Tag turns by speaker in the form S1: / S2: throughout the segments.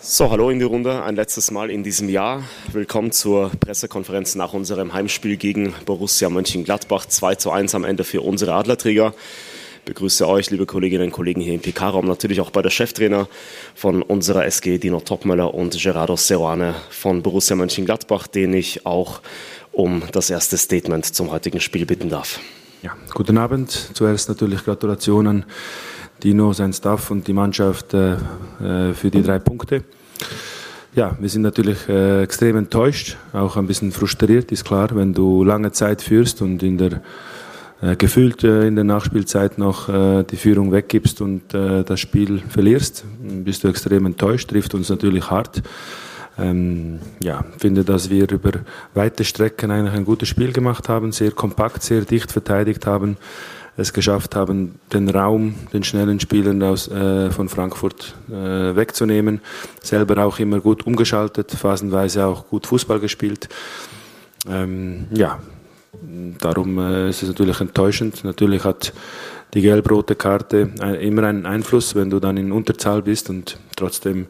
S1: So, hallo in die Runde. Ein letztes Mal in diesem Jahr. Willkommen zur Pressekonferenz nach unserem Heimspiel gegen Borussia Mönchengladbach. 2 zu 1 am Ende für unsere Adlerträger. Ich begrüße euch, liebe Kolleginnen und Kollegen hier im PK-Raum, natürlich auch bei der Cheftrainer von unserer SG, Dino Topmöller und Gerardo Seruane von Borussia Mönchengladbach, den ich auch um das erste Statement zum heutigen Spiel bitten darf.
S2: Ja, guten Abend. Zuerst natürlich Gratulationen Dino, sein Staff und die Mannschaft äh, äh, für die drei Punkte. Ja, wir sind natürlich äh, extrem enttäuscht, auch ein bisschen frustriert, ist klar, wenn du lange Zeit führst und in der äh, gefühlt äh, in der Nachspielzeit noch äh, die Führung weggibst und das Spiel verlierst, bist du extrem enttäuscht, trifft uns natürlich hart. Ähm, ja, finde, dass wir über weite Strecken eigentlich ein gutes Spiel gemacht haben, sehr kompakt, sehr dicht verteidigt haben es geschafft haben, den Raum den schnellen Spielern aus, äh, von Frankfurt äh, wegzunehmen. Selber auch immer gut umgeschaltet, phasenweise auch gut Fußball gespielt. Ähm, ja, darum äh, ist es natürlich enttäuschend. Natürlich hat die gelb-rote Karte immer einen Einfluss, wenn du dann in Unterzahl bist und trotzdem,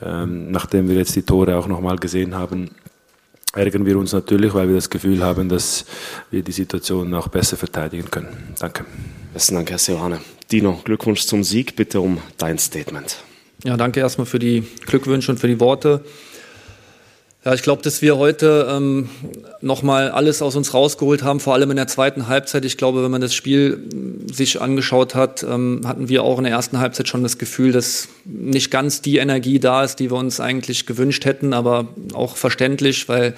S2: ähm, nachdem wir jetzt die Tore auch nochmal gesehen haben, ärgern wir uns natürlich, weil wir das Gefühl haben, dass wir die Situation auch besser verteidigen können. Danke.
S1: Besten Dank, Herr Seoane. Dino, Glückwunsch zum Sieg. Bitte um dein Statement.
S3: Ja, danke erstmal für die Glückwünsche und für die Worte. Ja, ich glaube, dass wir heute ähm, nochmal alles aus uns rausgeholt haben, vor allem in der zweiten Halbzeit. Ich glaube, wenn man das Spiel sich angeschaut hat, ähm, hatten wir auch in der ersten Halbzeit schon das Gefühl, dass nicht ganz die Energie da ist, die wir uns eigentlich gewünscht hätten, aber auch verständlich, weil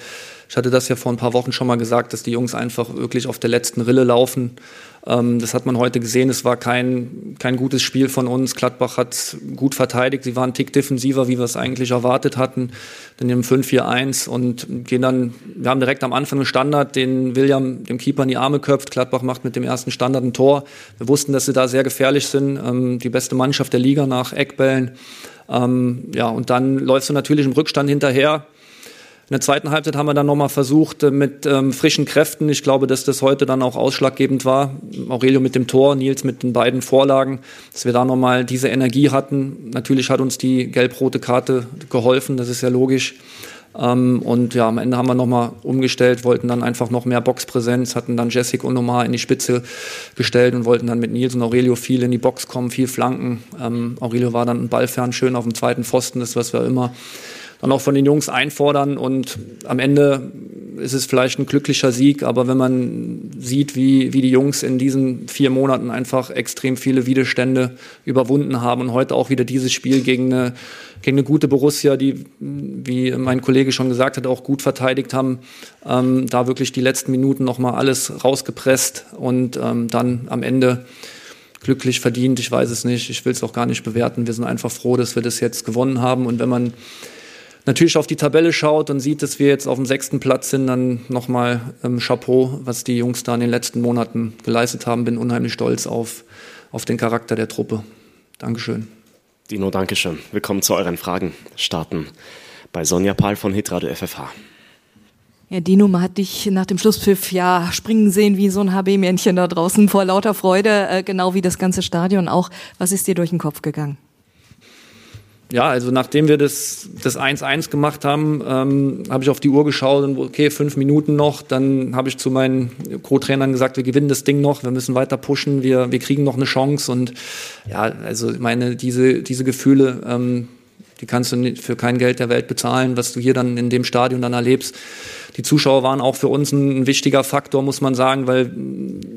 S3: ich hatte das ja vor ein paar Wochen schon mal gesagt, dass die Jungs einfach wirklich auf der letzten Rille laufen. Ähm, das hat man heute gesehen. Es war kein, kein gutes Spiel von uns. Gladbach hat gut verteidigt. Sie waren einen Tick defensiver, wie wir es eigentlich erwartet hatten. Dann im 5-4-1 und gehen dann, wir haben direkt am Anfang einen Standard, den William dem Keeper in die Arme köpft. Gladbach macht mit dem ersten Standard ein Tor. Wir wussten, dass sie da sehr gefährlich sind. Ähm, die beste Mannschaft der Liga nach Eckbällen. Ähm, ja, und dann läufst du natürlich im Rückstand hinterher in der zweiten Halbzeit haben wir dann nochmal versucht äh, mit ähm, frischen Kräften. Ich glaube, dass das heute dann auch ausschlaggebend war. Aurelio mit dem Tor, Nils mit den beiden Vorlagen, dass wir da nochmal diese Energie hatten. Natürlich hat uns die gelb-rote Karte geholfen, das ist ja logisch. Ähm, und ja, am Ende haben wir nochmal umgestellt, wollten dann einfach noch mehr Boxpräsenz, hatten dann Jessic und Nomar in die Spitze gestellt und wollten dann mit Nils und Aurelio viel in die Box kommen, viel flanken. Ähm, Aurelio war dann ballfern schön auf dem zweiten Pfosten, das was wir immer dann auch von den Jungs einfordern. Und am Ende ist es vielleicht ein glücklicher Sieg, aber wenn man sieht, wie, wie die Jungs in diesen vier Monaten einfach extrem viele Widerstände überwunden haben und heute auch wieder dieses Spiel gegen eine, gegen eine gute Borussia, die, wie mein Kollege schon gesagt hat, auch gut verteidigt haben, ähm, da wirklich die letzten Minuten nochmal alles rausgepresst und ähm, dann am Ende glücklich verdient, ich weiß es nicht, ich will es auch gar nicht bewerten. Wir sind einfach froh, dass wir das jetzt gewonnen haben. Und wenn man natürlich auf die Tabelle schaut und sieht, dass wir jetzt auf dem sechsten Platz sind, dann nochmal ähm, Chapeau, was die Jungs da in den letzten Monaten geleistet haben. Bin unheimlich stolz auf, auf den Charakter der Truppe. Dankeschön.
S1: Dino, Dankeschön. Willkommen zu euren Fragen. Starten bei Sonja Pahl von Hitradio FFH.
S4: Ja, Dino, man hat dich nach dem Schlusspfiff ja springen sehen wie so ein HB-Männchen da draußen vor lauter Freude, äh, genau wie das ganze Stadion auch. Was ist dir durch den Kopf gegangen?
S3: Ja, also nachdem wir das das 1-1 gemacht haben, ähm, habe ich auf die Uhr geschaut und okay, fünf Minuten noch. Dann habe ich zu meinen Co-Trainern gesagt, wir gewinnen das Ding noch, wir müssen weiter pushen, wir, wir kriegen noch eine Chance. Und ja, also meine, diese, diese Gefühle, ähm, die kannst du für kein Geld der Welt bezahlen, was du hier dann in dem Stadion dann erlebst. Die Zuschauer waren auch für uns ein, wichtiger Faktor, muss man sagen, weil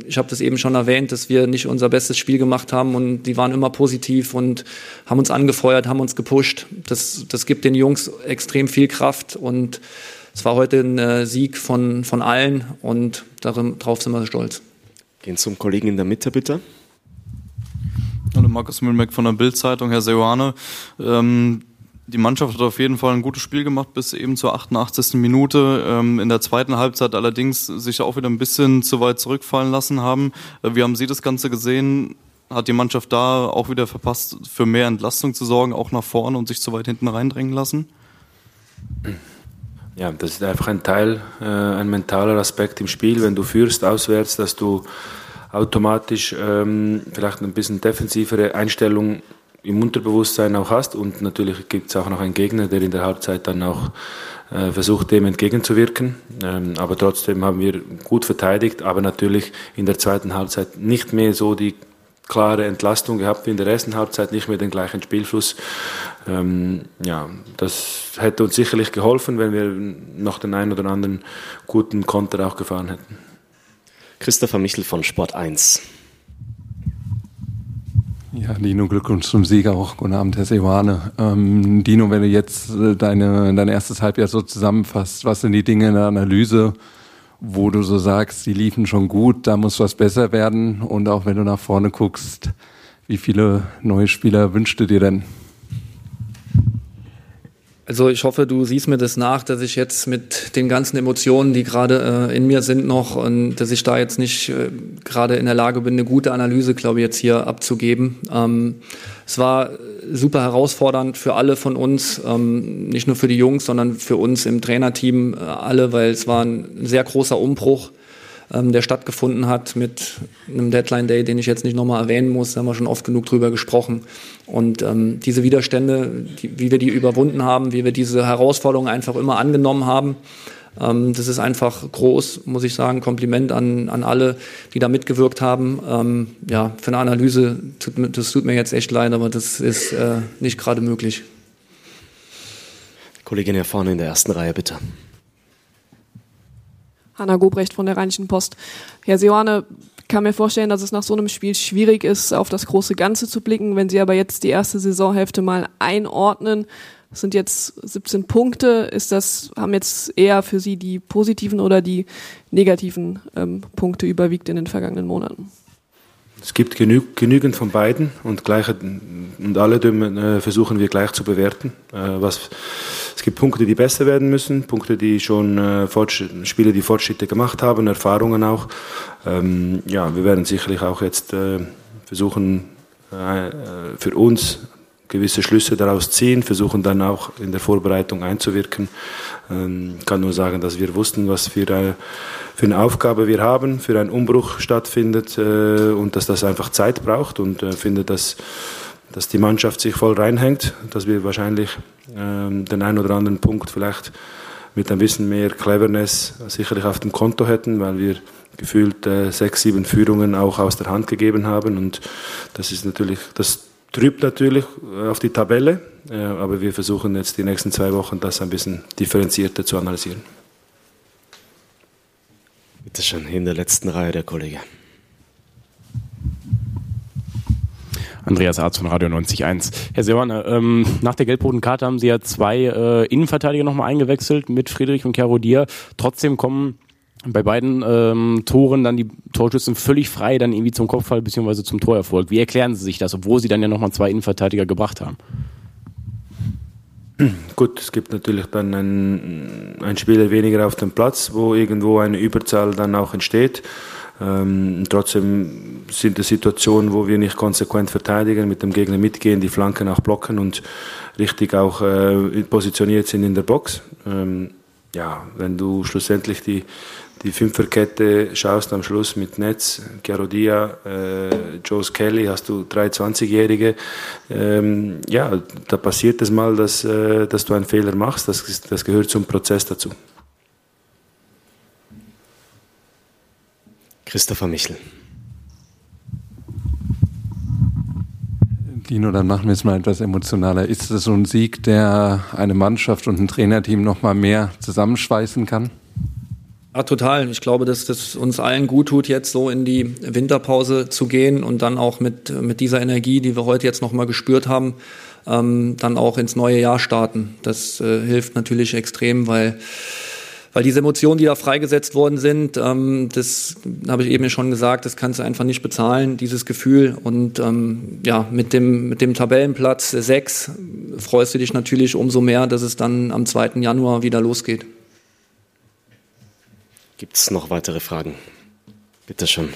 S3: ich habe das eben schon erwähnt, dass wir nicht unser bestes Spiel gemacht haben und die waren immer positiv und haben uns angefeuert, haben uns gepusht. Das, das gibt den Jungs extrem viel Kraft und es war heute ein äh, Sieg von, von allen und darauf sind wir stolz.
S1: Gehen zum Kollegen in der Mitte, bitte.
S5: Hallo, Markus Mühlmeck von der Bild-Zeitung, Herr Seoane. Ähm, die Mannschaft hat auf jeden Fall ein gutes Spiel gemacht bis eben zur 88. Minute. Ähm, in der zweiten Halbzeit allerdings sich auch wieder ein bisschen zu weit zurückfallen lassen haben. Äh, wie haben Sie das Ganze gesehen? Hat die Mannschaft da auch wieder verpasst, für mehr Entlastung zu sorgen, auch nach vorne und sich zu weit hinten reindrängen lassen?
S2: Ja, das ist einfach ein Teil, äh, ein mentaler Aspekt im Spiel, wenn du führst auswärts, dass du automatisch ähm, vielleicht ein bisschen defensivere Einstellung im Unterbewusstsein auch hast. Und natürlich gibt es auch noch einen Gegner, der in der Halbzeit dann auch äh, versucht, dem entgegenzuwirken. Ähm, aber trotzdem haben wir gut verteidigt, aber natürlich in der zweiten Halbzeit nicht mehr so die klare Entlastung gehabt wie in der ersten Halbzeit, nicht mehr den gleichen Spielfluss. Ähm, ja, das hätte uns sicherlich geholfen, wenn wir noch den einen oder anderen guten Konter auch gefahren hätten.
S1: Christopher Michel von Sport 1.
S6: Ja, Dino, Glückwunsch zum Sieger auch. Guten Abend, Herr Seoane. Ähm, Dino, wenn du jetzt äh, deine, dein erstes Halbjahr so zusammenfasst, was sind die Dinge in der Analyse, wo du so sagst, die liefen schon gut, da muss was besser werden? Und auch wenn du nach vorne guckst, wie viele neue Spieler wünschst du dir denn?
S3: Also ich hoffe, du siehst mir das nach, dass ich jetzt mit den ganzen Emotionen, die gerade äh, in mir sind noch und dass ich da jetzt nicht äh, gerade in der Lage bin, eine gute Analyse, glaube ich, jetzt hier abzugeben. Ähm, es war super herausfordernd für alle von uns, ähm, nicht nur für die Jungs, sondern für uns im Trainerteam äh, alle, weil es war ein sehr großer Umbruch ähm, der stattgefunden hat mit einem Deadline Day, den ich jetzt nicht nochmal erwähnen muss, da haben wir schon oft genug drüber gesprochen. Und ähm, diese Widerstände, die, wie wir die überwunden haben, wie wir diese Herausforderungen einfach immer angenommen haben, ähm, das ist einfach groß, muss ich sagen. Kompliment an, an alle, die da mitgewirkt haben. Ähm, ja, für eine Analyse, tut, das tut mir jetzt echt leid, aber das ist äh, nicht gerade möglich.
S1: Kollegin hier vorne in der ersten Reihe, bitte.
S7: Hanna Gobrecht von der Rheinischen Post. Herr Seoane, kann mir vorstellen, dass es nach so einem Spiel schwierig ist, auf das große Ganze zu blicken. Wenn Sie aber jetzt die erste Saisonhälfte mal einordnen, das sind jetzt 17 Punkte. Ist das, haben jetzt eher für Sie die positiven oder die negativen ähm, Punkte überwiegt in den vergangenen Monaten?
S2: Es gibt genü genügend von beiden und, gleich, und alle äh, versuchen wir gleich zu bewerten. Äh, was, es gibt Punkte, die besser werden müssen, Punkte, die schon äh, Spiele, die Fortschritte gemacht haben, Erfahrungen auch. Ähm, ja, wir werden sicherlich auch jetzt äh, versuchen, äh, für uns gewisse Schlüsse daraus ziehen, versuchen dann auch in der Vorbereitung einzuwirken. Ähm, ich kann nur sagen, dass wir wussten, was für eine, für eine Aufgabe wir haben, für einen Umbruch stattfindet äh, und dass das einfach Zeit braucht und äh, finde, dass, dass die Mannschaft sich voll reinhängt, dass wir wahrscheinlich ähm, den einen oder anderen Punkt vielleicht mit ein bisschen mehr Cleverness sicherlich auf dem Konto hätten, weil wir gefühlt äh, sechs, sieben Führungen auch aus der Hand gegeben haben und das ist natürlich, das trübt natürlich äh, auf die Tabelle, äh, aber wir versuchen jetzt die nächsten zwei Wochen das ein bisschen differenzierter zu analysieren.
S1: Bitte schön, in der letzten Reihe der Kollege.
S8: Andreas Arzt von Radio 90.1. Herr Seoane, ähm, nach der gelb-roten Karte haben Sie ja zwei äh, Innenverteidiger nochmal eingewechselt mit Friedrich und Kerodier. Trotzdem kommen bei beiden ähm, Toren dann die Torschützen völlig frei dann irgendwie zum Kopfball bzw. zum Torerfolg. Wie erklären Sie sich das, obwohl Sie dann ja nochmal zwei Innenverteidiger gebracht haben?
S2: Gut, es gibt natürlich dann einen, einen Spieler weniger auf dem Platz, wo irgendwo eine Überzahl dann auch entsteht. Ähm, trotzdem sind es Situationen, wo wir nicht konsequent verteidigen, mit dem Gegner mitgehen, die Flanken auch blocken und richtig auch äh, positioniert sind in der Box. Ähm, ja, wenn du schlussendlich die die Fünferkette schaust am Schluss mit Netz, Garodia, äh, Joe Kelly, hast du drei 20-Jährige. Ähm, ja, da passiert es mal, dass, äh, dass du einen Fehler machst. Das, das gehört zum Prozess dazu.
S1: Christopher Michel.
S6: Dino, dann machen wir es mal etwas emotionaler. Ist das so ein Sieg, der eine Mannschaft und ein Trainerteam noch mal mehr zusammenschweißen kann?
S3: Ja, total. Ich glaube, dass das uns allen gut tut, jetzt so in die Winterpause zu gehen und dann auch mit, mit dieser Energie, die wir heute jetzt nochmal gespürt haben, ähm, dann auch ins neue Jahr starten. Das äh, hilft natürlich extrem, weil weil diese Emotionen, die da freigesetzt worden sind, ähm, das habe ich eben schon gesagt, das kannst du einfach nicht bezahlen, dieses Gefühl. Und ähm, ja, mit dem, mit dem Tabellenplatz 6 freust du dich natürlich umso mehr, dass es dann am 2. Januar wieder losgeht.
S1: Gibt es noch weitere Fragen? Bitte schön.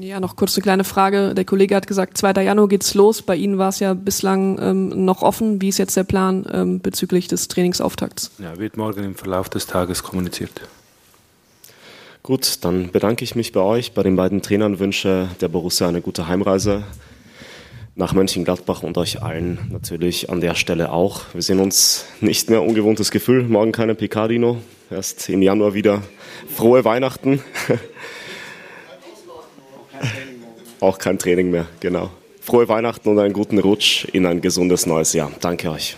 S7: Ja, noch kurz eine kleine Frage. Der Kollege hat gesagt, 2. Januar geht's los. Bei Ihnen war es ja bislang ähm, noch offen. Wie ist jetzt der Plan ähm, bezüglich des Trainingsauftakts?
S2: Ja, wird morgen im Verlauf des Tages kommuniziert.
S1: Gut, dann bedanke ich mich bei euch, bei den beiden Trainern, wünsche der Borussia eine gute Heimreise nach Mönchengladbach und euch allen natürlich an der Stelle auch. Wir sehen uns nicht mehr, ungewohntes Gefühl, morgen keine Picardino, erst im Januar wieder. Frohe Weihnachten. Auch kein Training mehr, genau. Frohe Weihnachten und einen guten Rutsch in ein gesundes neues Jahr. Danke euch.